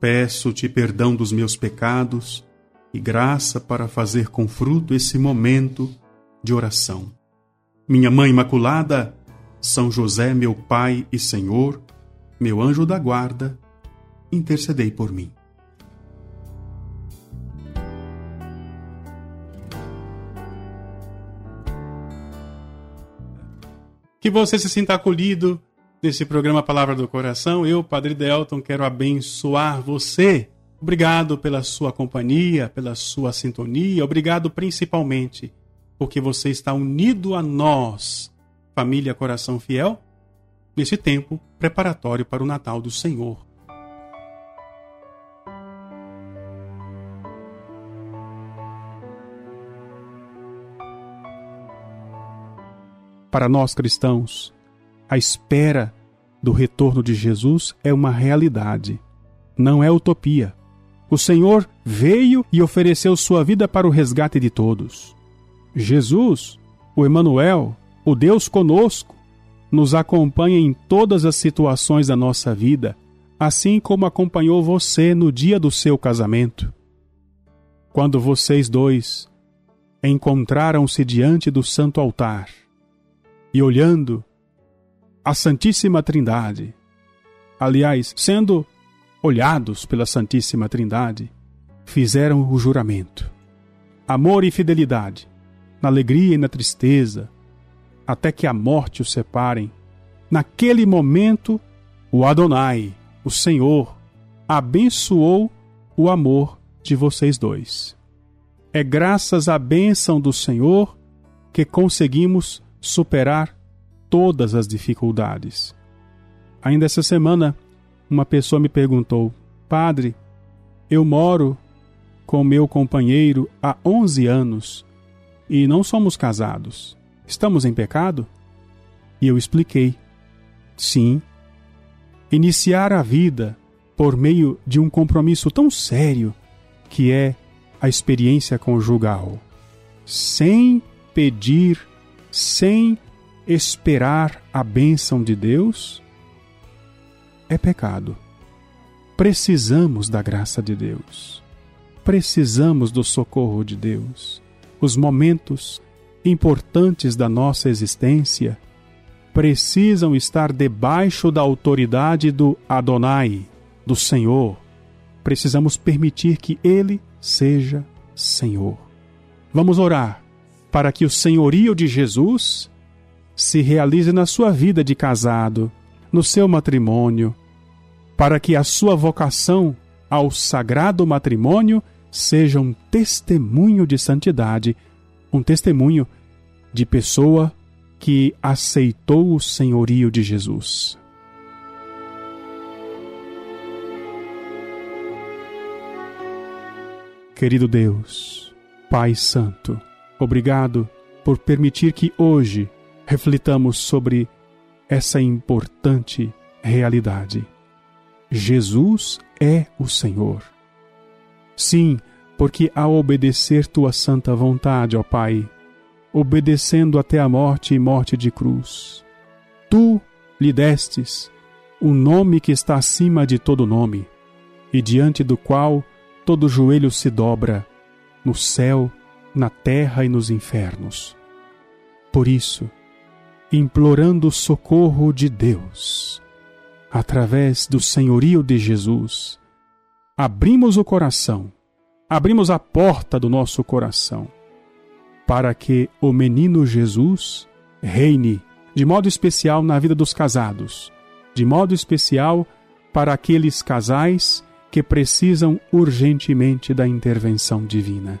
Peço-te perdão dos meus pecados e graça para fazer com fruto esse momento de oração. Minha Mãe Imaculada, São José, meu Pai e Senhor, meu anjo da guarda, intercedei por mim. Que você se sinta acolhido nesse programa Palavra do Coração. Eu, Padre Delton, quero abençoar você. Obrigado pela sua companhia, pela sua sintonia. Obrigado principalmente porque você está unido a nós, família Coração Fiel, nesse tempo preparatório para o Natal do Senhor. Para nós cristãos, a espera do retorno de Jesus é uma realidade, não é utopia. O Senhor veio e ofereceu sua vida para o resgate de todos. Jesus, o Emanuel, o Deus conosco, nos acompanha em todas as situações da nossa vida, assim como acompanhou você no dia do seu casamento. Quando vocês dois encontraram-se diante do santo altar e olhando a Santíssima Trindade. Aliás, sendo olhados pela Santíssima Trindade, fizeram o juramento. Amor e fidelidade, na alegria e na tristeza, até que a morte os separem. Naquele momento, o Adonai, o Senhor, abençoou o amor de vocês dois. É graças à bênção do Senhor que conseguimos superar todas as dificuldades. Ainda essa semana, uma pessoa me perguntou: Padre, eu moro com meu companheiro há 11 anos e não somos casados. Estamos em pecado? E eu expliquei: Sim. Iniciar a vida por meio de um compromisso tão sério que é a experiência conjugal, sem pedir, sem esperar a bênção de Deus é pecado. Precisamos da graça de Deus. Precisamos do socorro de Deus. Os momentos importantes da nossa existência precisam estar debaixo da autoridade do Adonai, do Senhor. Precisamos permitir que Ele seja Senhor. Vamos orar para que o senhorio de Jesus se realize na sua vida de casado, no seu matrimônio, para que a sua vocação ao sagrado matrimônio seja um testemunho de santidade, um testemunho de pessoa que aceitou o senhorio de Jesus. Querido Deus, Pai Santo, obrigado por permitir que hoje reflitamos sobre essa importante realidade. Jesus é o Senhor. Sim, porque ao obedecer tua santa vontade, ó Pai, obedecendo até a morte e morte de cruz, tu lhe destes o nome que está acima de todo nome, e diante do qual todo joelho se dobra, no céu, na terra e nos infernos. Por isso, implorando o socorro de Deus. Através do senhorio de Jesus, abrimos o coração, abrimos a porta do nosso coração, para que o menino Jesus reine de modo especial na vida dos casados, de modo especial para aqueles casais que precisam urgentemente da intervenção divina.